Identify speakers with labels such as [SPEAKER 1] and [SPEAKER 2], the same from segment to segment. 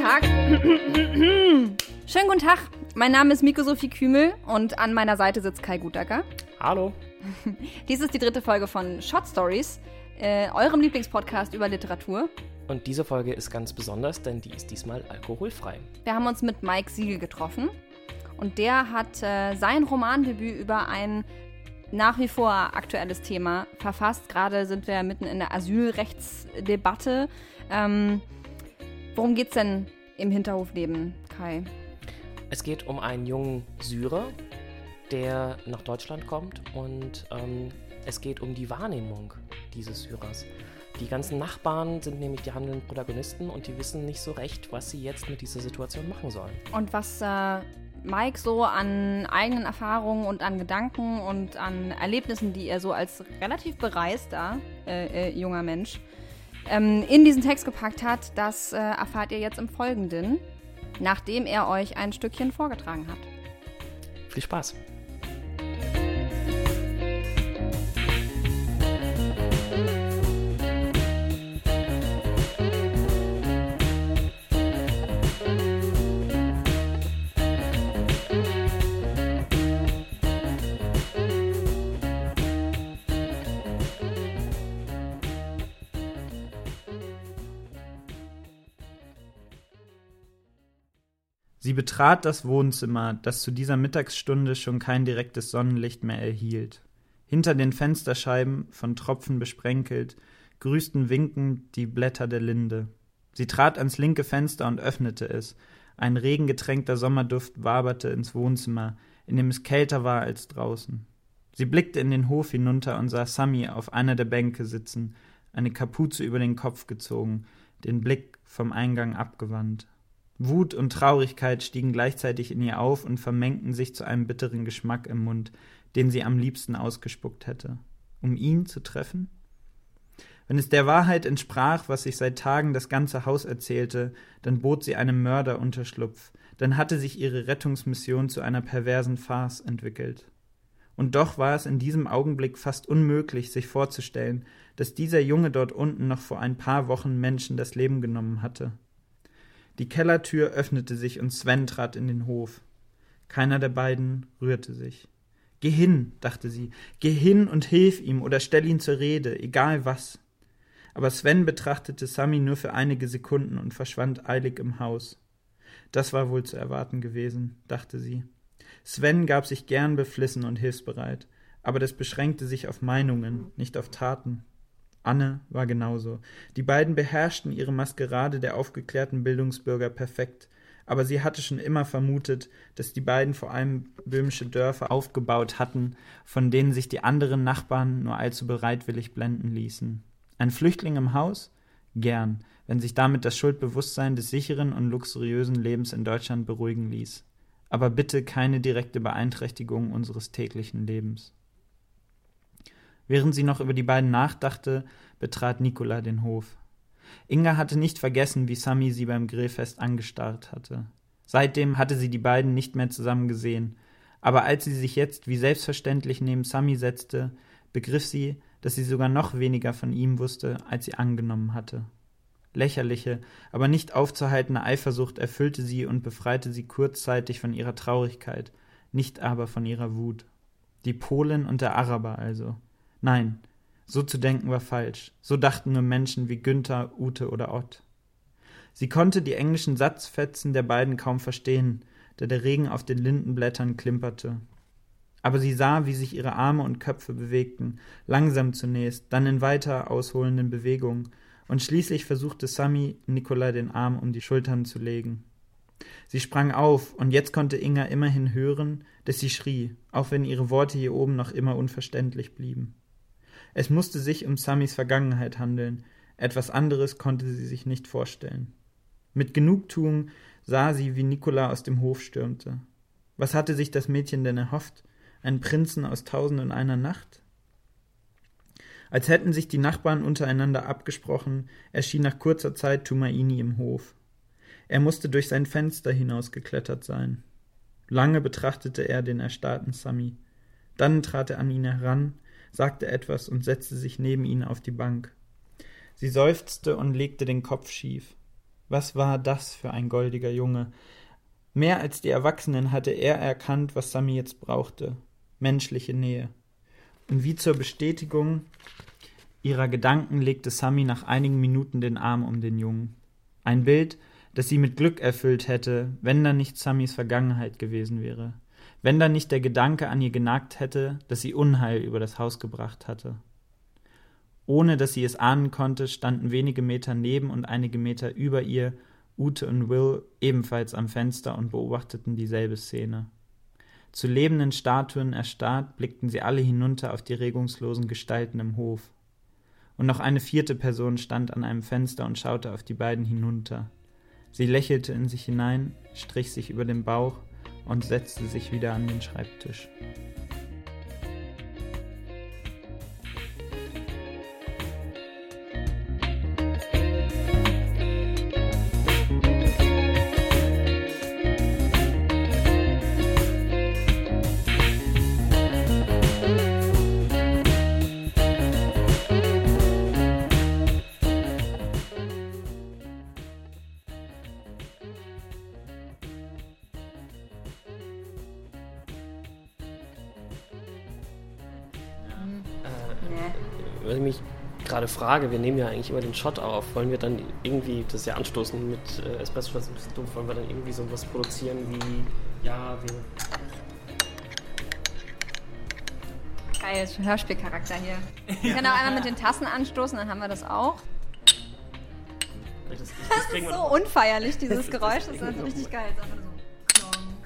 [SPEAKER 1] Schönen guten Tag. Schönen guten Tag. Mein Name ist Miko Sophie Kümel und an meiner Seite sitzt Kai Gutacker.
[SPEAKER 2] Hallo.
[SPEAKER 1] Dies ist die dritte Folge von Short Stories, äh, eurem Lieblingspodcast über Literatur.
[SPEAKER 2] Und diese Folge ist ganz besonders, denn die ist diesmal alkoholfrei.
[SPEAKER 1] Wir haben uns mit Mike Siegel getroffen und der hat äh, sein Romandebüt über ein nach wie vor aktuelles Thema verfasst. Gerade sind wir mitten in der Asylrechtsdebatte. Ähm, worum geht's denn im Hinterhofleben, Kai?
[SPEAKER 2] Es geht um einen jungen Syrer, der nach Deutschland kommt und ähm, es geht um die Wahrnehmung dieses Syrers. Die ganzen Nachbarn sind nämlich die handelnden Protagonisten und die wissen nicht so recht, was sie jetzt mit dieser Situation machen sollen.
[SPEAKER 1] Und was äh, Mike so an eigenen Erfahrungen und an Gedanken und an Erlebnissen, die er so als relativ bereister äh, äh, junger Mensch ähm, in diesen Text gepackt hat, das äh, erfahrt ihr jetzt im Folgenden, nachdem er euch ein Stückchen vorgetragen hat.
[SPEAKER 2] Viel Spaß!
[SPEAKER 3] Sie betrat das Wohnzimmer, das zu dieser Mittagsstunde schon kein direktes Sonnenlicht mehr erhielt. Hinter den Fensterscheiben, von Tropfen besprenkelt, grüßten winkend die Blätter der Linde. Sie trat ans linke Fenster und öffnete es. Ein regengetränkter Sommerduft waberte ins Wohnzimmer, in dem es kälter war als draußen. Sie blickte in den Hof hinunter und sah Sammy auf einer der Bänke sitzen, eine Kapuze über den Kopf gezogen, den Blick vom Eingang abgewandt. Wut und Traurigkeit stiegen gleichzeitig in ihr auf und vermengten sich zu einem bitteren Geschmack im Mund, den sie am liebsten ausgespuckt hätte. Um ihn zu treffen? Wenn es der Wahrheit entsprach, was sich seit Tagen das ganze Haus erzählte, dann bot sie einem Mörder Unterschlupf, dann hatte sich ihre Rettungsmission zu einer perversen Farce entwickelt. Und doch war es in diesem Augenblick fast unmöglich, sich vorzustellen, dass dieser Junge dort unten noch vor ein paar Wochen Menschen das Leben genommen hatte. Die Kellertür öffnete sich und Sven trat in den Hof. Keiner der beiden rührte sich. Geh hin, dachte sie, geh hin und hilf ihm oder stell ihn zur Rede, egal was. Aber Sven betrachtete Sami nur für einige Sekunden und verschwand eilig im Haus. Das war wohl zu erwarten gewesen, dachte sie. Sven gab sich gern beflissen und hilfsbereit, aber das beschränkte sich auf Meinungen, nicht auf Taten. Anne war genauso. Die beiden beherrschten ihre Maskerade der aufgeklärten Bildungsbürger perfekt, aber sie hatte schon immer vermutet, dass die beiden vor allem böhmische Dörfer aufgebaut hatten, von denen sich die anderen Nachbarn nur allzu bereitwillig blenden ließen. Ein Flüchtling im Haus? Gern, wenn sich damit das Schuldbewusstsein des sicheren und luxuriösen Lebens in Deutschland beruhigen ließ. Aber bitte keine direkte Beeinträchtigung unseres täglichen Lebens. Während sie noch über die beiden nachdachte, betrat Nicola den Hof. Inga hatte nicht vergessen, wie Sami sie beim Grillfest angestarrt hatte. Seitdem hatte sie die beiden nicht mehr zusammen gesehen, aber als sie sich jetzt wie selbstverständlich neben Sami setzte, begriff sie, dass sie sogar noch weniger von ihm wusste, als sie angenommen hatte. Lächerliche, aber nicht aufzuhaltende Eifersucht erfüllte sie und befreite sie kurzzeitig von ihrer Traurigkeit, nicht aber von ihrer Wut. Die Polin und der Araber also. Nein, so zu denken war falsch. So dachten nur Menschen wie Günther, Ute oder Ott. Sie konnte die englischen Satzfetzen der beiden kaum verstehen, da der Regen auf den Lindenblättern klimperte. Aber sie sah, wie sich ihre Arme und Köpfe bewegten, langsam zunächst, dann in weiter ausholenden Bewegungen, und schließlich versuchte Sami, Nikolai den Arm um die Schultern zu legen. Sie sprang auf, und jetzt konnte Inga immerhin hören, dass sie schrie, auch wenn ihre Worte hier oben noch immer unverständlich blieben. Es musste sich um Sammys Vergangenheit handeln, etwas anderes konnte sie sich nicht vorstellen. Mit Genugtuung sah sie, wie Nikola aus dem Hof stürmte. Was hatte sich das Mädchen denn erhofft? Einen Prinzen aus Tausend und einer Nacht? Als hätten sich die Nachbarn untereinander abgesprochen, erschien nach kurzer Zeit Tumaini im Hof. Er musste durch sein Fenster hinausgeklettert sein. Lange betrachtete er den erstarrten Sami. Dann trat er an ihn heran, sagte etwas und setzte sich neben ihn auf die Bank. Sie seufzte und legte den Kopf schief. Was war das für ein goldiger Junge? Mehr als die Erwachsenen hatte er erkannt, was Sami jetzt brauchte. Menschliche Nähe. Und wie zur Bestätigung ihrer Gedanken legte Sami nach einigen Minuten den Arm um den Jungen. Ein Bild, das sie mit Glück erfüllt hätte, wenn da nicht Samis Vergangenheit gewesen wäre, wenn da nicht der Gedanke an ihr genagt hätte, dass sie Unheil über das Haus gebracht hatte. Ohne dass sie es ahnen konnte, standen wenige Meter neben und einige Meter über ihr Ute und Will ebenfalls am Fenster und beobachteten dieselbe Szene. Zu lebenden Statuen erstarrt, blickten sie alle hinunter auf die regungslosen Gestalten im Hof. Und noch eine vierte Person stand an einem Fenster und schaute auf die beiden hinunter. Sie lächelte in sich hinein, strich sich über den Bauch und setzte sich wieder an den Schreibtisch.
[SPEAKER 2] Frage, wir nehmen ja eigentlich immer den Shot auf, wollen wir dann irgendwie, das ist ja anstoßen mit äh, Espresso, das ist ein bisschen dumm, wollen wir dann irgendwie sowas produzieren wie, ja, wir...
[SPEAKER 1] Geil, Hörspielcharakter hier. Wir können auch einmal mit den Tassen anstoßen, dann haben wir das auch.
[SPEAKER 2] Das, das,
[SPEAKER 1] Das ist so unfeierlich, dieses Geräusch. Das ist also richtig geil.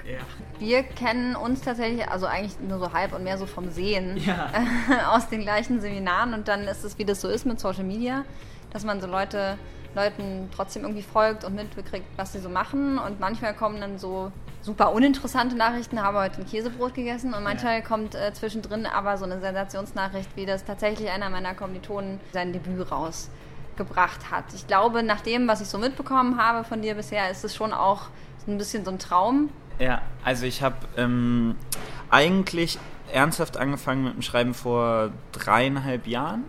[SPEAKER 2] Ja.
[SPEAKER 1] Wir kennen uns tatsächlich, also eigentlich nur so halb und mehr so vom Sehen
[SPEAKER 3] Ja.
[SPEAKER 1] aus den gleichen Seminaren und dann ist es, wie das so ist mit Social Media, dass man so Leute, Leuten trotzdem irgendwie folgt und mitbekriegt, was sie so machen und manchmal kommen dann so super uninteressante Nachrichten, habe heute ein Käsebrot gegessen und manchmal kommt äh, zwischendrin aber so eine Sensationsnachricht, wie das tatsächlich einer meiner Kommilitonen sein Debüt rausgebracht hat. Ich glaube, nach dem, was ich so mitbekommen habe von dir bisher, ist es schon auch so ein bisschen so ein Traum,
[SPEAKER 3] Ja, also ich habe ähm, eigentlich ernsthaft angefangen mit dem Schreiben vor dreieinhalb Jahren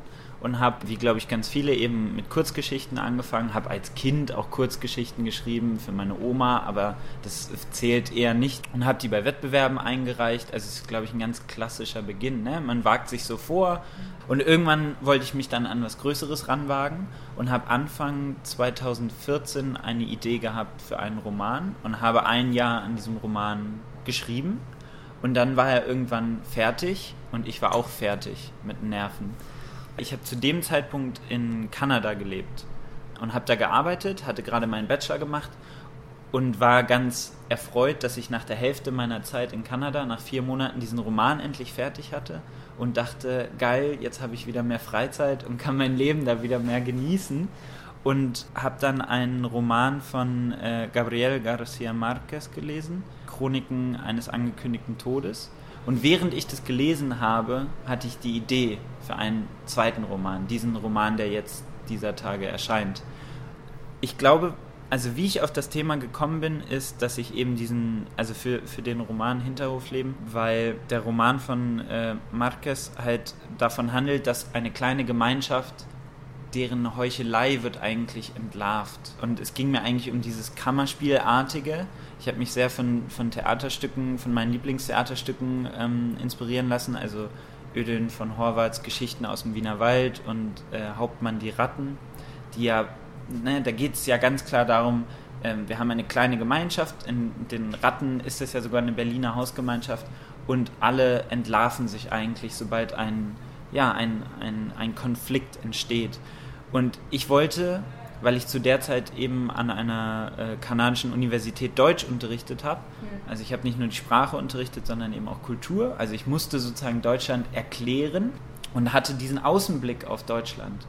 [SPEAKER 3] und habe, wie glaube ich ganz viele, eben mit Kurzgeschichten angefangen, habe als Kind auch Kurzgeschichten geschrieben für meine Oma, aber das zählt eher nicht und habe die bei Wettbewerben eingereicht. Also es ist, glaube ich, ein ganz klassischer Beginn. Ne? Man wagt sich so vor und irgendwann wollte ich mich dann an was Größeres ranwagen und habe Anfang 2014 eine Idee gehabt für einen Roman und habe ein Jahr an diesem Roman geschrieben. Und dann war er irgendwann fertig und ich war auch fertig mit Nerven. Ich habe zu dem Zeitpunkt in Kanada gelebt und habe da gearbeitet, hatte gerade meinen Bachelor gemacht und war ganz erfreut, dass ich nach der Hälfte meiner Zeit in Kanada, nach vier Monaten, diesen Roman endlich fertig hatte und dachte, geil, jetzt habe ich wieder mehr Freizeit und kann mein Leben da wieder mehr genießen. Und habe dann einen Roman von äh, Gabriel García Márquez gelesen, Chroniken eines angekündigten Todes. Und während ich das gelesen habe, hatte ich die Idee für einen zweiten Roman, diesen Roman, der jetzt dieser Tage erscheint. Ich glaube, also wie ich auf das Thema gekommen bin, ist, dass ich eben diesen, also für, für den Roman Hinterhofleben, weil der Roman von äh, Marquez halt davon handelt, dass eine kleine Gemeinschaft, deren Heuchelei wird eigentlich entlarvt. Und es ging mir eigentlich um dieses Kammerspielartige. Ich habe mich sehr von, von Theaterstücken, von meinen Lieblingstheaterstücken ähm, inspirieren lassen, also Ödeln von Horvaths Geschichten aus dem Wiener Wald und äh, Hauptmann die Ratten, die ja ne, da geht es ja ganz klar darum, ähm, wir haben eine kleine Gemeinschaft, in den Ratten ist es ja sogar eine Berliner Hausgemeinschaft und alle entlarven sich eigentlich, sobald ein, ja, ein, ein, ein Konflikt entsteht. Und ich wollte, weil ich zu der Zeit eben an einer äh, kanadischen Universität Deutsch unterrichtet habe, also ich habe nicht nur die Sprache unterrichtet, sondern eben auch Kultur, also ich musste sozusagen Deutschland erklären und hatte diesen Außenblick auf Deutschland.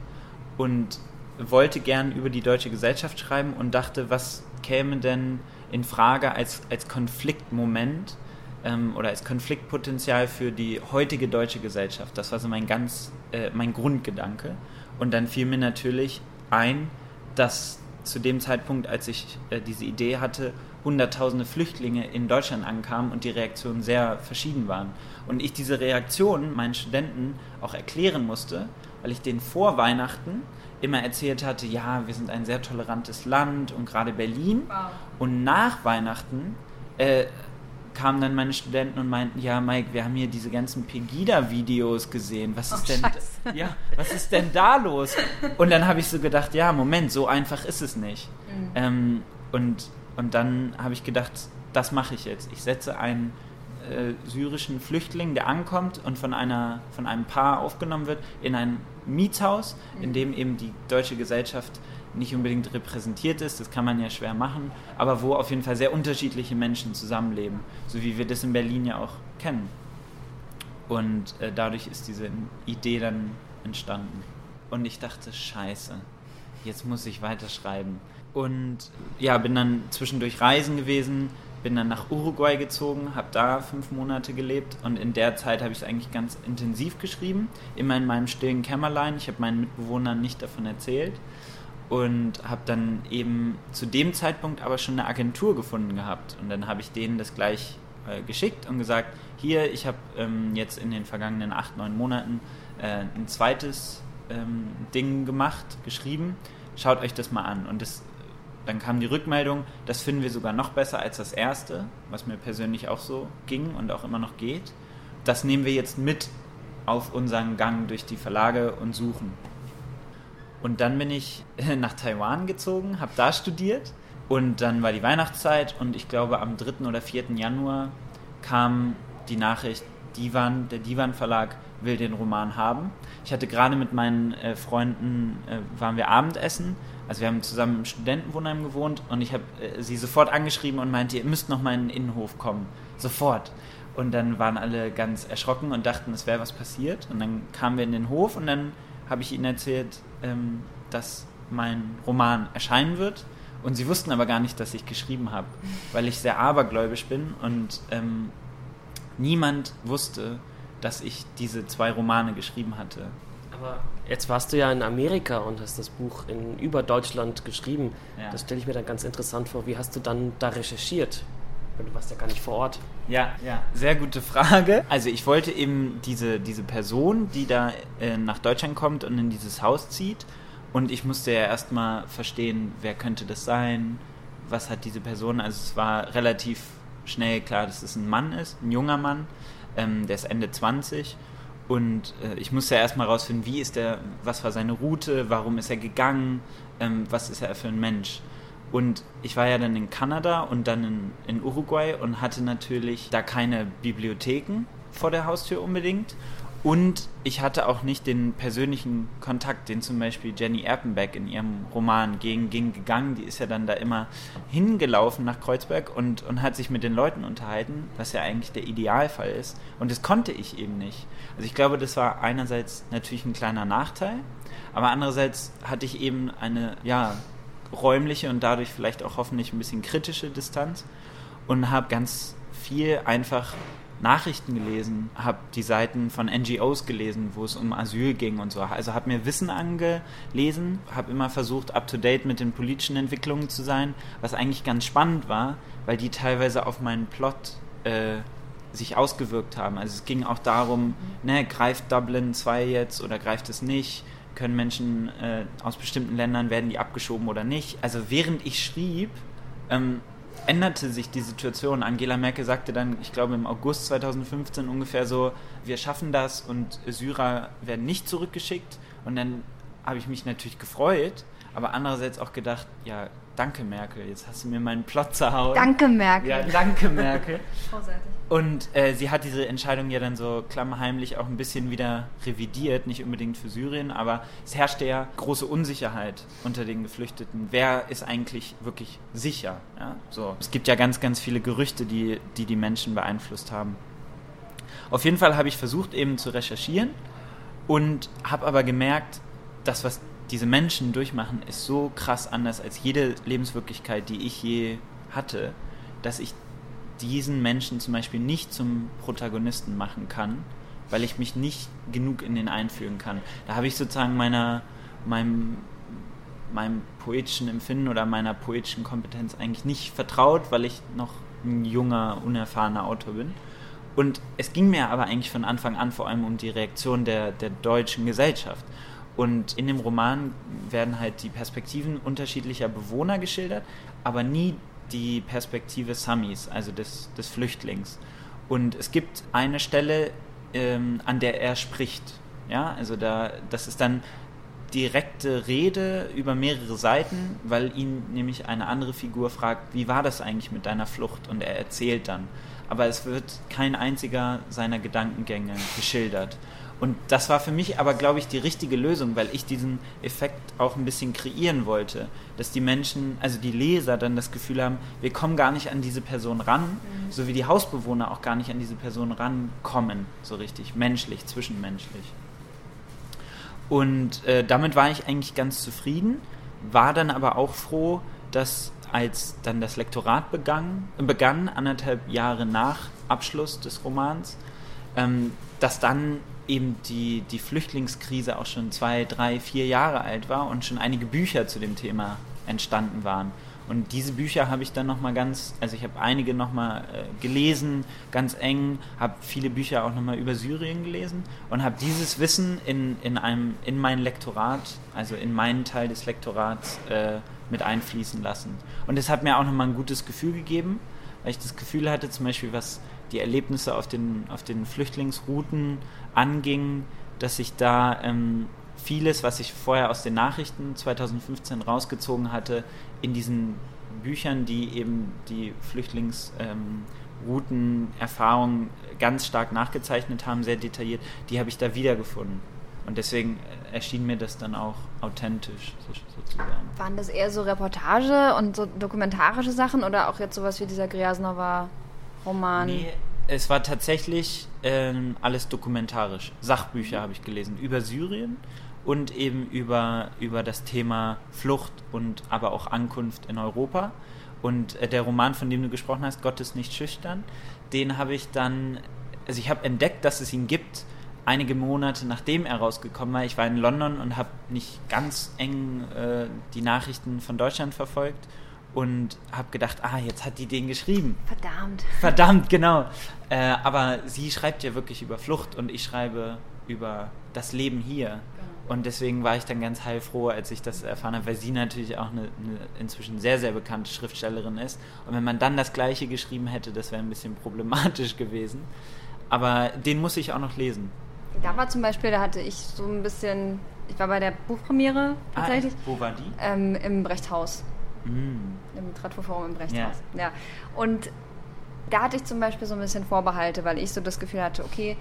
[SPEAKER 3] Und wollte gern über die deutsche Gesellschaft schreiben und dachte, was käme denn in Frage als, als Konfliktmoment ähm, oder als Konfliktpotenzial für die heutige deutsche Gesellschaft. Das war so mein ganz, äh, mein Grundgedanke. Und dann fiel mir natürlich ein, dass zu dem Zeitpunkt, als ich äh, diese Idee hatte, hunderttausende Flüchtlinge in Deutschland ankamen und die Reaktionen sehr verschieden waren. Und ich diese Reaktionen meinen Studenten auch erklären musste, weil ich denen vor Weihnachten immer erzählt hatte, ja, wir sind ein sehr tolerantes Land und gerade Berlin.
[SPEAKER 1] Wow.
[SPEAKER 3] Und nach Weihnachten äh, kamen dann meine Studenten und meinten, ja, Mike, wir haben hier diese ganzen Pegida-Videos gesehen. Was ist
[SPEAKER 1] Oh,
[SPEAKER 3] denn,
[SPEAKER 1] Scheiße.
[SPEAKER 3] ja, was ist denn da los? Und dann habe ich so gedacht, ja, Moment, so einfach ist es nicht.
[SPEAKER 1] Mhm.
[SPEAKER 3] Ähm, und, und dann habe ich gedacht, das mache ich jetzt. Ich setze einen äh, syrischen Flüchtling, der ankommt und von, einer, von einem Paar aufgenommen wird, in ein Mietshaus, in dem eben die deutsche Gesellschaft nicht unbedingt repräsentiert ist, das kann man ja schwer machen, aber wo auf jeden Fall sehr unterschiedliche Menschen zusammenleben, so wie wir das in Berlin ja auch kennen. Und äh, dadurch ist diese Idee dann entstanden. Und ich dachte, scheiße, jetzt muss ich weiterschreiben. Und ja, bin dann zwischendurch reisen gewesen, bin dann nach Uruguay gezogen, habe da fünf Monate gelebt und in der Zeit habe ich es eigentlich ganz intensiv geschrieben, immer in meinem stillen Kämmerlein. Ich habe meinen Mitbewohnern nicht davon erzählt und habe dann eben zu dem Zeitpunkt aber schon eine Agentur gefunden gehabt und dann habe ich denen das gleich äh, geschickt und gesagt, hier, ich habe ähm, jetzt in den vergangenen acht, neun Monaten äh, ein zweites ähm, Ding gemacht, geschrieben, schaut euch das mal an und das dann kam die Rückmeldung, das finden wir sogar noch besser als das erste, was mir persönlich auch so ging und auch immer noch geht. Das nehmen wir jetzt mit auf unseren Gang durch die Verlage und suchen. Und dann bin ich nach Taiwan gezogen, habe da studiert und dann war die Weihnachtszeit und ich glaube am 3. oder 4. Januar kam die Nachricht, Divan, der Divan Verlag will den Roman haben. Ich hatte gerade mit meinen äh, Freunden, äh, waren wir Abendessen, also wir haben zusammen im Studentenwohnheim gewohnt und ich habe äh, sie sofort angeschrieben und meinte, ihr müsst noch mal in den Innenhof kommen, sofort. Und dann waren alle ganz erschrocken und dachten, es wäre was passiert. Und dann kamen wir in den Hof und dann habe ich ihnen erzählt, ähm, dass mein Roman erscheinen wird. Und sie wussten aber gar nicht, dass ich geschrieben habe, weil ich sehr abergläubisch bin und ähm, niemand wusste, dass ich diese zwei Romane geschrieben hatte.
[SPEAKER 2] Aber jetzt warst du ja in Amerika und hast das Buch in über Deutschland geschrieben.
[SPEAKER 3] Ja.
[SPEAKER 2] Das stelle ich mir dann ganz interessant vor. Wie hast du dann da recherchiert? Du warst ja gar nicht vor Ort.
[SPEAKER 3] Ja, ja, sehr gute Frage. Also ich wollte eben diese, diese Person, die da äh, nach Deutschland kommt und in dieses Haus zieht. Und ich musste ja erstmal verstehen, wer könnte das sein, was hat diese Person. Also es war relativ schnell klar, dass es ein Mann ist, ein junger Mann, ähm, der ist Ende 20. Und äh, ich musste ja erstmal rausfinden, wie ist der, was war seine Route, warum ist er gegangen, ähm, was ist er für ein Mensch. Und ich war ja dann in Kanada und dann in, in Uruguay und hatte natürlich da keine Bibliotheken vor der Haustür unbedingt. Und ich hatte auch nicht den persönlichen Kontakt, den zum Beispiel Jenny Erpenbeck in ihrem Roman Gegen Ging gegangen. Die ist ja dann da immer hingelaufen nach Kreuzberg und, und hat sich mit den Leuten unterhalten, was ja eigentlich der Idealfall ist. Und das konnte ich eben nicht. Also ich glaube, das war einerseits natürlich ein kleiner Nachteil, aber andererseits hatte ich eben eine, ja, räumliche und dadurch vielleicht auch hoffentlich ein bisschen kritische Distanz und habe ganz viel einfach Nachrichten gelesen, habe die Seiten von NGOs gelesen, wo es um Asyl ging und so. Also habe mir Wissen angelesen, habe immer versucht, up-to-date mit den politischen Entwicklungen zu sein, was eigentlich ganz spannend war, weil die teilweise auf meinen Plot äh, sich ausgewirkt haben. Also es ging auch darum, ne, greift Dublin 2 jetzt oder greift es nicht? Können Menschen äh, aus bestimmten Ländern, werden die abgeschoben oder nicht? Also während ich schrieb, ähm, änderte sich die Situation. Angela Merkel sagte dann, ich glaube im August 2015 ungefähr so, wir schaffen das und Syrer werden nicht zurückgeschickt. Und dann habe ich mich natürlich gefreut, aber andererseits auch gedacht, ja, danke Merkel, jetzt hast du mir meinen Plot zerhauen.
[SPEAKER 1] Danke, Merkel.
[SPEAKER 3] Ja, danke Merkel.
[SPEAKER 1] Großartig.
[SPEAKER 3] Und äh, sie hat diese Entscheidung ja dann so klammheimlich auch ein bisschen wieder revidiert, nicht unbedingt für Syrien, aber es herrschte ja große Unsicherheit unter den Geflüchteten. Wer ist eigentlich wirklich sicher? Ja? So. Es gibt ja ganz, ganz viele Gerüchte, die, die die Menschen beeinflusst haben. Auf jeden Fall habe ich versucht eben zu recherchieren und habe aber gemerkt, das, was diese Menschen durchmachen, ist so krass anders als jede Lebenswirklichkeit, die ich je hatte, dass ich diesen Menschen zum Beispiel nicht zum Protagonisten machen kann, weil ich mich nicht genug in den einfühlen kann. Da habe ich sozusagen meiner, meinem, meinem poetischen Empfinden oder meiner poetischen Kompetenz eigentlich nicht vertraut, weil ich noch ein junger, unerfahrener Autor bin. Und es ging mir aber eigentlich von Anfang an vor allem um die Reaktion der, der deutschen Gesellschaft. Und in dem Roman werden halt die Perspektiven unterschiedlicher Bewohner geschildert, aber nie die Perspektive Samis, also des, des Flüchtlings. Und es gibt eine Stelle, ähm, an der er spricht. Ja, also da, das ist dann direkte Rede über mehrere Seiten, weil ihn nämlich eine andere Figur fragt, wie war das eigentlich mit deiner Flucht? Und er erzählt dann. Aber es wird kein einziger seiner Gedankengänge geschildert. Und das war für mich aber, glaube ich, die richtige Lösung, weil ich diesen Effekt auch ein bisschen kreieren wollte, dass die Menschen, also die Leser dann das Gefühl haben, wir kommen gar nicht an diese Person ran, mhm. so wie die Hausbewohner auch gar nicht an diese Person rankommen, so richtig, menschlich, zwischenmenschlich. Und äh, damit war ich eigentlich ganz zufrieden, war dann aber auch froh, dass als dann das Lektorat begann, begann anderthalb Jahre nach Abschluss des Romans, ähm, dass dann eben die, die Flüchtlingskrise auch schon zwei, drei, vier Jahre alt war und schon einige Bücher zu dem Thema entstanden waren. Und diese Bücher habe ich dann nochmal ganz, also ich habe einige nochmal äh, gelesen, ganz eng, habe viele Bücher auch nochmal über Syrien gelesen und habe dieses Wissen in, in, einem, in mein Lektorat, also in meinen Teil des Lektorats äh, mit einfließen lassen. Und es hat mir auch nochmal ein gutes Gefühl gegeben, weil ich das Gefühl hatte, zum Beispiel was die Erlebnisse auf den, auf den Flüchtlingsrouten anging, dass ich da ähm, vieles, was ich vorher aus den Nachrichten 2015 rausgezogen hatte, in diesen Büchern, die eben die Flüchtlingsroutenerfahrungen ähm, ganz stark nachgezeichnet haben, sehr detailliert, die habe ich da wiedergefunden. Und deswegen erschien mir das dann auch authentisch, sozusagen.
[SPEAKER 1] Waren das eher so Reportage und so dokumentarische Sachen oder auch jetzt sowas wie dieser Gryasnova-Roman?
[SPEAKER 3] Nee, es war tatsächlich ähm, alles dokumentarisch. Sachbücher habe ich gelesen über Syrien und eben über, über das Thema Flucht und aber auch Ankunft in Europa. Und äh, der Roman, von dem du gesprochen hast, Gott ist nicht schüchtern, den habe ich dann, also ich habe entdeckt, dass es ihn gibt, einige Monate nachdem er rausgekommen war. Ich war in London und habe nicht ganz eng äh, die Nachrichten von Deutschland verfolgt und habe gedacht, ah, jetzt hat die den geschrieben.
[SPEAKER 1] Verdammt.
[SPEAKER 3] Verdammt, genau. Äh, aber sie schreibt ja wirklich über Flucht und ich schreibe über das Leben hier. Und deswegen war ich dann ganz heilfroh, als ich das erfahren habe, weil sie natürlich auch eine, eine, inzwischen sehr, sehr bekannte Schriftstellerin ist. Und wenn man dann das Gleiche geschrieben hätte, das wäre ein bisschen problematisch gewesen. Aber den muss ich auch noch lesen.
[SPEAKER 1] Da war zum Beispiel, da hatte ich so ein bisschen, ich war bei der Buchpremiere ah, tatsächlich. Ah,
[SPEAKER 3] wo war die?
[SPEAKER 1] Ähm, Im Brechthaus. Mm. Im Literaturforum im Brechthaus. Ja. ja. Und da hatte ich zum Beispiel so ein bisschen Vorbehalte, weil ich so das Gefühl hatte, okay,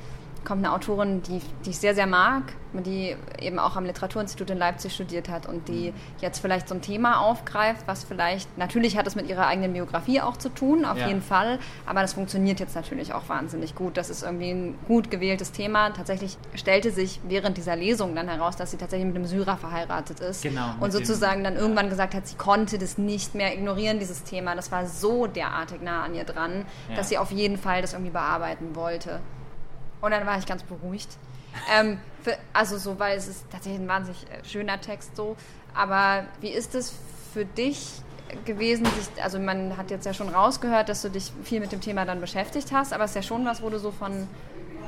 [SPEAKER 1] kommt eine Autorin, die, die ich sehr, sehr mag, die eben auch am Literaturinstitut in Leipzig studiert hat und die jetzt vielleicht so ein Thema aufgreift, was vielleicht, natürlich hat es mit ihrer eigenen Biografie auch zu tun, auf ja. jeden Fall, aber das funktioniert jetzt natürlich auch wahnsinnig gut. Das ist irgendwie ein gut gewähltes Thema. Tatsächlich stellte sich während dieser Lesung dann heraus, dass sie tatsächlich mit einem Syrer verheiratet ist
[SPEAKER 3] genau,
[SPEAKER 1] und sozusagen dann irgendwann gesagt hat, sie konnte das nicht mehr ignorieren, dieses Thema. Das war so derartig nah an ihr dran, ja. dass sie auf jeden Fall das irgendwie bearbeiten wollte. Und dann war ich ganz beruhigt. Ähm, für, also so, weil es ist tatsächlich ein wahnsinnig äh, schöner Text so. Aber wie ist es für dich gewesen, sich, also man hat jetzt ja schon rausgehört, dass du dich viel mit dem Thema dann beschäftigt hast, aber es ist ja schon was, wo du so von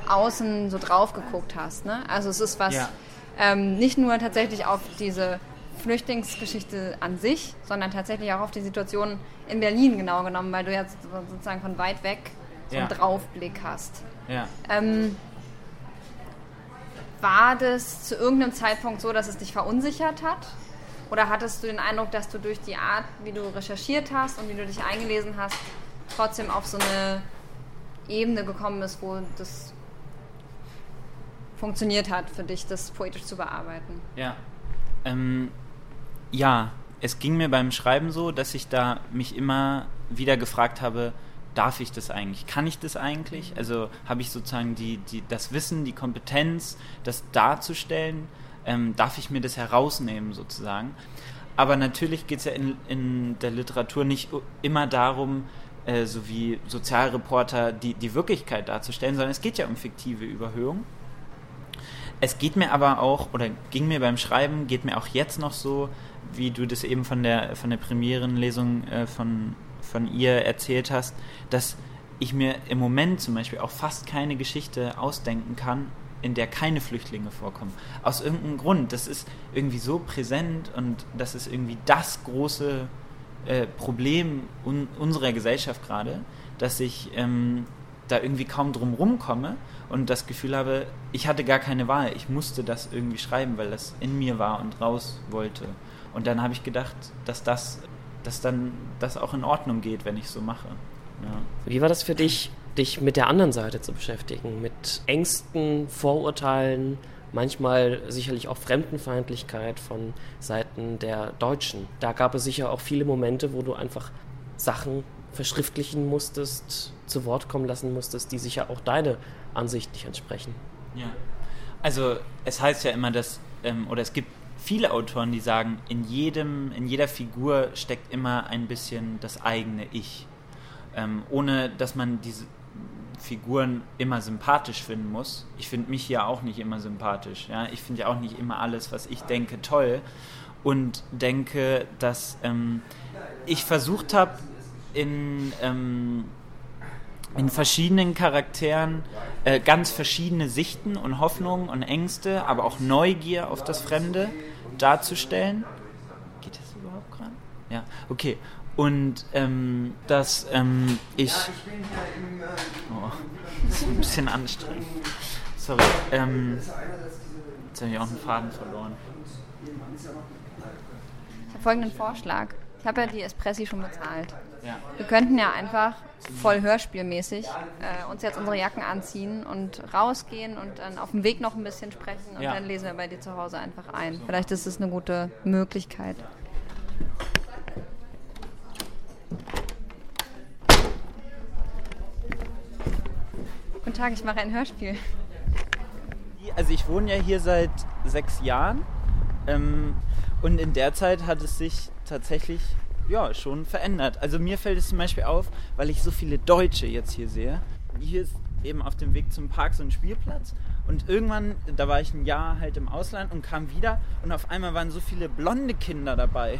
[SPEAKER 1] außen so drauf geguckt hast. Ne? Also es ist was, ja. ähm, nicht nur tatsächlich auf diese Flüchtlingsgeschichte an sich, sondern tatsächlich auch auf die Situation in Berlin genau genommen, weil du jetzt sozusagen von weit weg so einen Draufblick hast. Ähm, war das zu irgendeinem Zeitpunkt so, dass es dich verunsichert hat? Oder hattest du den Eindruck, dass du durch die Art, wie du recherchiert hast und wie du dich eingelesen hast, trotzdem auf so eine Ebene gekommen bist, wo das funktioniert hat für dich, das poetisch zu bearbeiten?
[SPEAKER 3] Ja. Ähm, ja, es ging mir beim Schreiben so, dass ich da mich immer wieder gefragt habe, darf ich das eigentlich? Kann ich das eigentlich? Also habe ich sozusagen die, die, das Wissen, die Kompetenz, das darzustellen? Ähm, darf ich mir das herausnehmen sozusagen? Aber natürlich geht es ja in, in der Literatur nicht immer darum, äh, so wie Sozialreporter die, die Wirklichkeit darzustellen, sondern es geht ja um fiktive Überhöhung. Es geht mir aber auch, oder ging mir beim Schreiben, geht mir auch jetzt noch so, wie du das eben von der, von der Premierenlesung äh, von von ihr erzählt hast, dass ich mir im Moment zum Beispiel auch fast keine Geschichte ausdenken kann, in der keine Flüchtlinge vorkommen. Aus irgendeinem Grund. Das ist irgendwie so präsent und das ist irgendwie das große äh, Problem un unserer Gesellschaft gerade, dass ich ähm, da irgendwie kaum drum rumkomme und das Gefühl habe, ich hatte gar keine Wahl. Ich musste das irgendwie schreiben, weil das in mir war und raus wollte. Und dann habe ich gedacht, dass das, dass dann das auch in Ordnung geht, wenn ich so mache. Ja.
[SPEAKER 2] Wie war das für dich, dich mit der anderen Seite zu beschäftigen? Mit Ängsten, Vorurteilen, manchmal sicherlich auch Fremdenfeindlichkeit von Seiten der Deutschen. Da gab es sicher auch viele Momente, wo du einfach Sachen verschriftlichen musstest, zu Wort kommen lassen musstest, die sicher auch deine Ansicht nicht entsprechen.
[SPEAKER 3] Ja. Also es heißt ja immer, dass, ähm, oder es gibt viele Autoren, die sagen, in jedem, in jeder Figur steckt immer ein bisschen das eigene Ich. Ähm, ohne dass man diese Figuren immer sympathisch finden muss. Ich finde mich ja auch nicht immer sympathisch. Ja? Ich finde ja auch nicht immer alles, was ich denke, toll. Und denke, dass ähm, ich versucht habe, in, ähm, in verschiedenen Charakteren äh, ganz verschiedene Sichten und Hoffnungen und Ängste, aber auch Neugier auf das Fremde darzustellen. Geht das überhaupt gerade? Ja, okay. Und ähm, dass ähm, ich. Oh, das ist ein bisschen anstrengend. Sorry. Ähm, jetzt habe ich auch einen Faden verloren.
[SPEAKER 1] Ich habe folgenden Vorschlag. Ich habe ja die Espressi schon bezahlt.
[SPEAKER 3] Ja.
[SPEAKER 1] Wir könnten ja einfach voll hörspielmäßig äh, uns jetzt unsere Jacken anziehen und rausgehen und dann auf dem Weg noch ein bisschen sprechen und
[SPEAKER 3] Ja.
[SPEAKER 1] dann lesen wir bei dir zu Hause einfach ein. Vielleicht ist es eine gute Möglichkeit. Guten Tag, ich mache ein Hörspiel.
[SPEAKER 3] Also ich wohne ja hier seit sechs Jahren ähm, und in der Zeit hat es sich tatsächlich ja schon verändert. Also mir fällt es zum Beispiel auf, weil ich so viele Deutsche jetzt hier sehe. Hier ist eben auf dem Weg zum Park so ein Spielplatz und irgendwann, da war ich ein Jahr halt im Ausland und kam wieder und auf einmal waren so viele blonde Kinder dabei.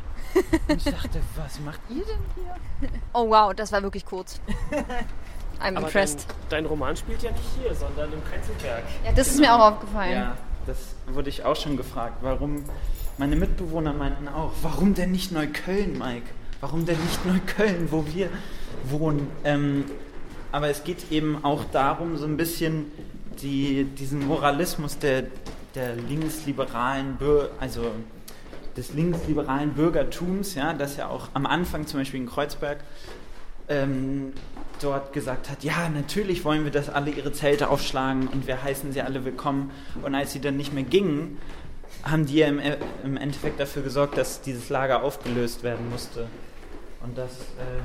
[SPEAKER 3] Und ich dachte, was macht ihr denn hier?
[SPEAKER 1] Oh wow, das war wirklich kurz. I'm
[SPEAKER 2] Aber dein,
[SPEAKER 1] impressed.
[SPEAKER 2] dein Roman spielt ja nicht hier, sondern im Prenzlberg.
[SPEAKER 1] Ja, das ist mir auch aufgefallen.
[SPEAKER 3] Ja, das wurde ich auch schon gefragt. Warum, meine Mitbewohner meinten auch, warum denn nicht Neukölln, Mike? Warum denn nicht Neukölln, wo wir wohnen? Ähm, aber es geht eben auch darum, so ein bisschen die, diesen Moralismus der, der linksliberalen, Bür also des linksliberalen Bürgertums, ja, das ja auch am Anfang zum Beispiel in Kreuzberg ähm, dort gesagt hat, ja, natürlich wollen wir, dass alle ihre Zelte aufschlagen und wir heißen sie alle willkommen. Und als sie dann nicht mehr gingen, haben die ja im, im Endeffekt dafür gesorgt, dass dieses Lager aufgelöst werden musste. Und das, äh,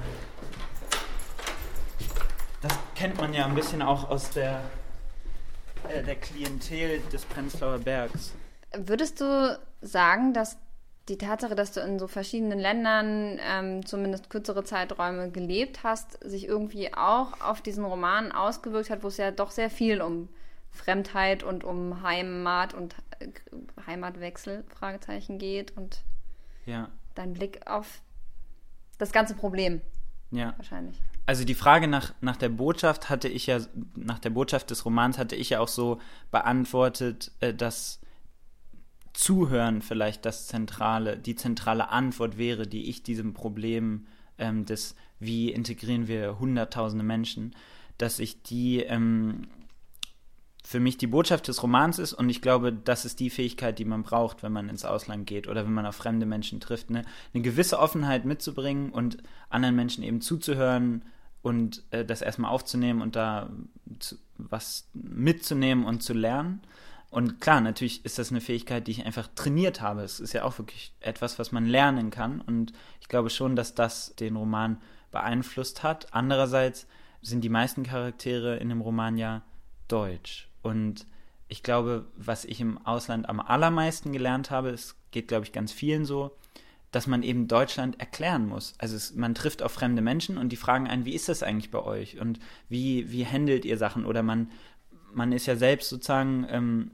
[SPEAKER 3] das kennt man ja ein bisschen auch aus der, äh, der Klientel des Prenzlauer Bergs.
[SPEAKER 1] Würdest du sagen, dass die Tatsache, dass du in so verschiedenen Ländern ähm, zumindest kürzere Zeiträume gelebt hast, sich irgendwie auch auf diesen Roman ausgewirkt hat, wo es ja doch sehr viel um Fremdheit und um Heimat und Heimatwechsel Fragezeichen geht und
[SPEAKER 3] Ja,
[SPEAKER 1] dein Blick auf das ganze Problem
[SPEAKER 3] ja.
[SPEAKER 1] wahrscheinlich.
[SPEAKER 3] Also die Frage nach, nach der Botschaft hatte ich ja, nach der Botschaft des Romans hatte ich ja auch so beantwortet, äh, dass Zuhören vielleicht das zentrale, die zentrale Antwort wäre, die ich diesem Problem ähm, des, wie integrieren wir hunderttausende Menschen, dass ich die ähm, für mich die Botschaft des Romans ist und ich glaube, das ist die Fähigkeit, die man braucht, wenn man ins Ausland geht oder wenn man auf fremde Menschen trifft, ne? eine gewisse Offenheit mitzubringen und anderen Menschen eben zuzuhören und äh, das erstmal aufzunehmen und da zu, was mitzunehmen und zu lernen. Und klar, natürlich ist das eine Fähigkeit, die ich einfach trainiert habe. Es ist ja auch wirklich etwas, was man lernen kann. Und ich glaube schon, dass das den Roman beeinflusst hat. Andererseits sind die meisten Charaktere in dem Roman ja deutsch. Und ich glaube, was ich im Ausland am allermeisten gelernt habe, es geht, glaube ich, ganz vielen so, dass man eben Deutschland erklären muss. Also es, man trifft auf fremde Menschen und die fragen einen, wie ist das eigentlich bei euch? Und wie, wie handelt ihr Sachen? Oder man, man ist ja selbst sozusagen ähm,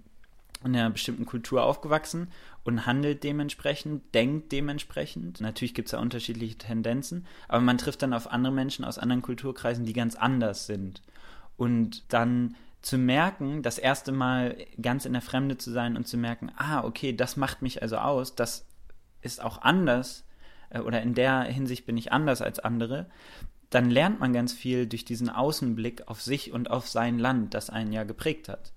[SPEAKER 3] in einer bestimmten Kultur aufgewachsen und handelt dementsprechend, denkt dementsprechend. Natürlich gibt es da unterschiedliche Tendenzen, aber man trifft dann auf andere Menschen aus anderen Kulturkreisen, die ganz anders sind. Und dann zu merken, das erste Mal ganz in der Fremde zu sein und zu merken, ah, okay, das macht mich also aus, das ist auch anders äh, oder in der Hinsicht bin ich anders als andere, dann lernt man ganz viel durch diesen Außenblick auf sich und auf sein Land, das einen ja geprägt hat.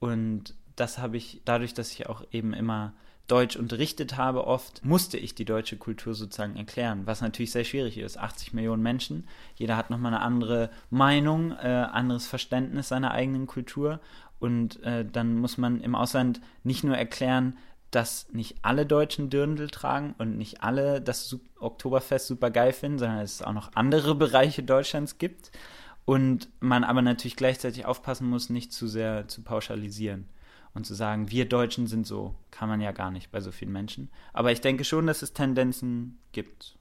[SPEAKER 3] Und das habe ich dadurch, dass ich auch eben immer Deutsch unterrichtet habe oft, musste ich die deutsche Kultur sozusagen erklären, was natürlich sehr schwierig ist. 80 Millionen Menschen, jeder hat nochmal eine andere Meinung, äh, anderes Verständnis seiner eigenen Kultur. Und äh, dann muss man im Ausland nicht nur erklären, dass nicht alle Deutschen Dirndl tragen und nicht alle das Oktoberfest super geil finden, sondern es auch noch andere Bereiche Deutschlands gibt. Und man aber natürlich gleichzeitig aufpassen muss, nicht zu sehr zu pauschalisieren und zu sagen, wir Deutschen sind so, kann man ja gar nicht bei so vielen Menschen. Aber ich denke schon, dass es Tendenzen gibt.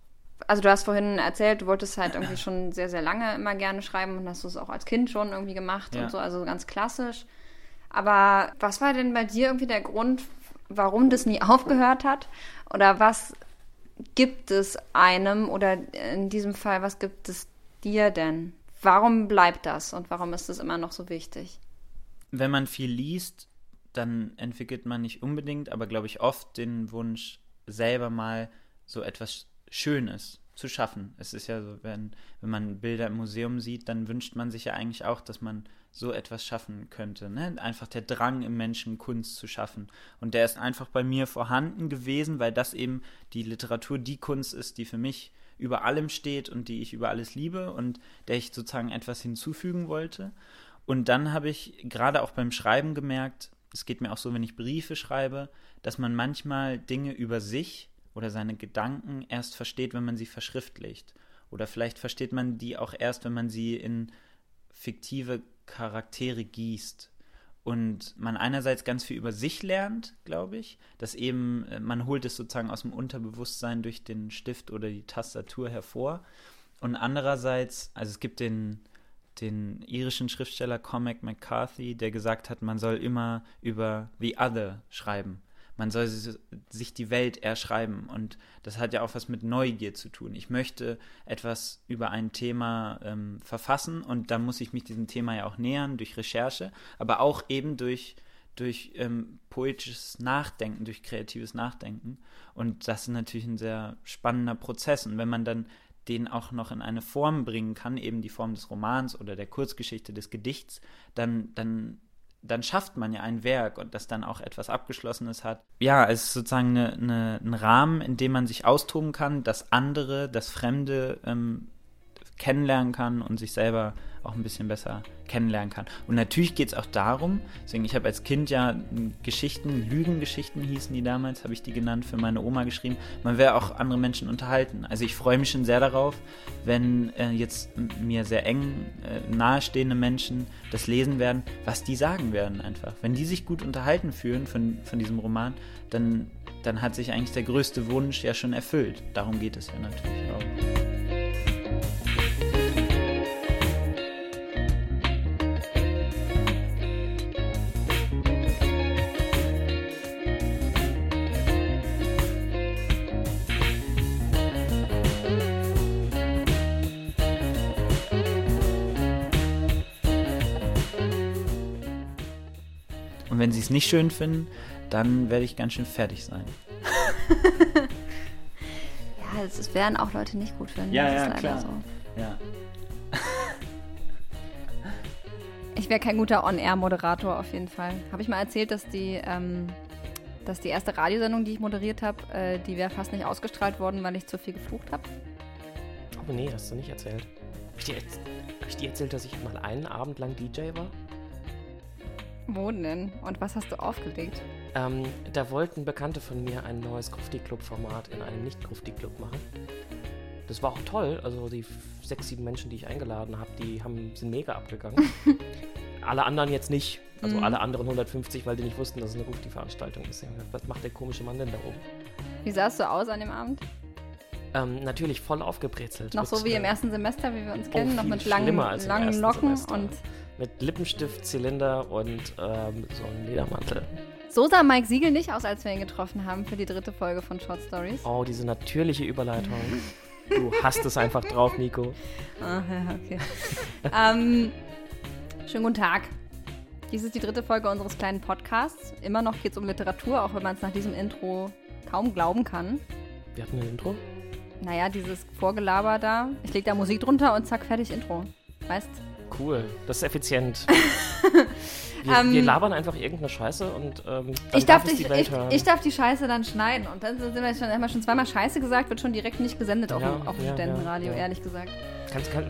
[SPEAKER 1] Also du hast vorhin erzählt, du wolltest halt irgendwie schon sehr, sehr lange immer gerne schreiben und hast es auch als Kind schon irgendwie gemacht ja. und so, also ganz klassisch. Aber was war denn bei dir irgendwie der Grund, warum das nie aufgehört hat? Oder was gibt es einem oder in diesem Fall, was gibt es dir denn? Warum bleibt das und warum ist es immer noch so wichtig?
[SPEAKER 3] Wenn man viel liest, dann entwickelt man nicht unbedingt, aber glaube ich oft den Wunsch, selber mal so etwas Schönes zu schaffen. Es ist ja so, wenn, wenn man Bilder im Museum sieht, dann wünscht man sich ja eigentlich auch, dass man so etwas schaffen könnte. Ne? Einfach der Drang im Menschen, Kunst zu schaffen. Und der ist einfach bei mir vorhanden gewesen, weil das eben die Literatur, die Kunst ist, die für mich über allem steht und die ich über alles liebe und der ich sozusagen etwas hinzufügen wollte. Und dann habe ich gerade auch beim Schreiben gemerkt, es geht mir auch so, wenn ich Briefe schreibe, dass man manchmal Dinge über sich oder seine Gedanken erst versteht, wenn man sie verschriftlicht. Oder vielleicht versteht man die auch erst, wenn man sie in fiktive Charaktere gießt. Und man einerseits ganz viel über sich lernt, glaube ich, dass eben, äh, man holt es sozusagen aus dem Unterbewusstsein durch den Stift oder die Tastatur hervor. Und andererseits, also es gibt den, den irischen Schriftsteller Cormac McCarthy, der gesagt hat, man soll immer über The Other schreiben. Man soll sich die Welt erschreiben. Und das hat ja auch was mit Neugier zu tun. Ich möchte etwas über ein Thema ähm, verfassen und dann muss ich mich diesem Thema ja auch nähern durch Recherche, aber auch eben durch, durch ähm, poetisches Nachdenken, durch kreatives Nachdenken. Und das ist natürlich ein sehr spannender Prozess. Und wenn man dann den auch noch in eine Form bringen kann, eben die Form des Romans oder der Kurzgeschichte des Gedichts, dann, dann, dann schafft man ja ein Werk und das dann auch etwas Abgeschlossenes hat. Ja, es ist sozusagen eine, eine, ein Rahmen, in dem man sich austoben kann, das andere, das Fremde ähm, kennenlernen kann und sich selber auch ein bisschen besser kennenlernen kann. Und natürlich geht es auch darum, deswegen, ich habe als Kind ja Geschichten, Lügengeschichten hießen die damals, habe ich die genannt, für meine Oma geschrieben. Man will auch andere Menschen unterhalten. Also ich freue mich schon sehr darauf, wenn äh, jetzt mir sehr eng äh, nahestehende Menschen das lesen werden, was die sagen werden einfach. Wenn die sich gut unterhalten fühlen von, von diesem Roman, dann, dann hat sich eigentlich der größte Wunsch ja schon erfüllt. Darum geht es ja natürlich auch. Wenn sie es nicht schön finden, dann werde ich ganz schön fertig sein.
[SPEAKER 1] ja, das werden auch Leute nicht gut finden.
[SPEAKER 3] Ja, ja, klar. So. Ja.
[SPEAKER 1] ich wäre kein guter On-Air-Moderator auf jeden Fall. Habe ich mal erzählt, dass die, ähm, dass die erste Radiosendung, die ich moderiert habe, äh, die wäre fast nicht ausgestrahlt worden, weil ich zu viel geflucht habe?
[SPEAKER 2] Aber oh, nee, hast du nicht erzählt. Habe ich, hab ich dir erzählt, dass ich mal einen Abend lang DJ war?
[SPEAKER 1] Wo denn? Und was hast du aufgelegt?
[SPEAKER 2] Ähm, da wollten Bekannte von mir ein neues Grufti-Club-Format in einem Nicht-Grufti-Club machen. Das war auch toll. Also die sechs, sieben Menschen, die ich eingeladen habe, die haben, sind mega abgegangen. alle anderen jetzt nicht. Also mhm. alle anderen 150, weil die nicht wussten, dass es eine Grufti-Veranstaltung ist. Was macht der komische Mann denn da oben?
[SPEAKER 1] Wie sahst du aus an dem Abend?
[SPEAKER 2] Ähm, natürlich voll aufgebrezelt.
[SPEAKER 1] Noch so wie im ersten Semester, wie wir uns oh, kennen, noch mit langen, langen Locken Semester. und
[SPEAKER 2] mit Lippenstift, Zylinder und ähm, so einem Ledermantel.
[SPEAKER 1] So sah Mike Siegel nicht aus, als wir ihn getroffen haben für die dritte Folge von Short Stories.
[SPEAKER 2] Oh, diese natürliche Überleitung. du hast es einfach drauf, Nico.
[SPEAKER 1] Ach ja, okay. ähm, schönen guten Tag. Dies ist die dritte Folge unseres kleinen Podcasts. Immer noch geht es um Literatur, auch wenn man es nach diesem Intro kaum glauben kann.
[SPEAKER 2] Wir hatten ein Intro.
[SPEAKER 1] Naja, dieses Vorgelaber da. Ich leg da Musik drunter und zack, fertig, Intro. Weißt?
[SPEAKER 2] Cool, das ist effizient. Wir,
[SPEAKER 1] Ähm,
[SPEAKER 2] wir labern einfach irgendeine Scheiße und ähm,
[SPEAKER 1] Ich darf,
[SPEAKER 2] es
[SPEAKER 1] dich,
[SPEAKER 2] die
[SPEAKER 1] ich, ich darf die Scheiße dann schneiden. Und dann sind wir schon, haben wir schon zweimal Scheiße gesagt, wird schon direkt nicht gesendet auf,
[SPEAKER 2] Ja,
[SPEAKER 1] dem, auf dem
[SPEAKER 2] ja,
[SPEAKER 1] Studentenradio,
[SPEAKER 2] ja, ja.
[SPEAKER 1] ehrlich gesagt.
[SPEAKER 2] Kannst, kann,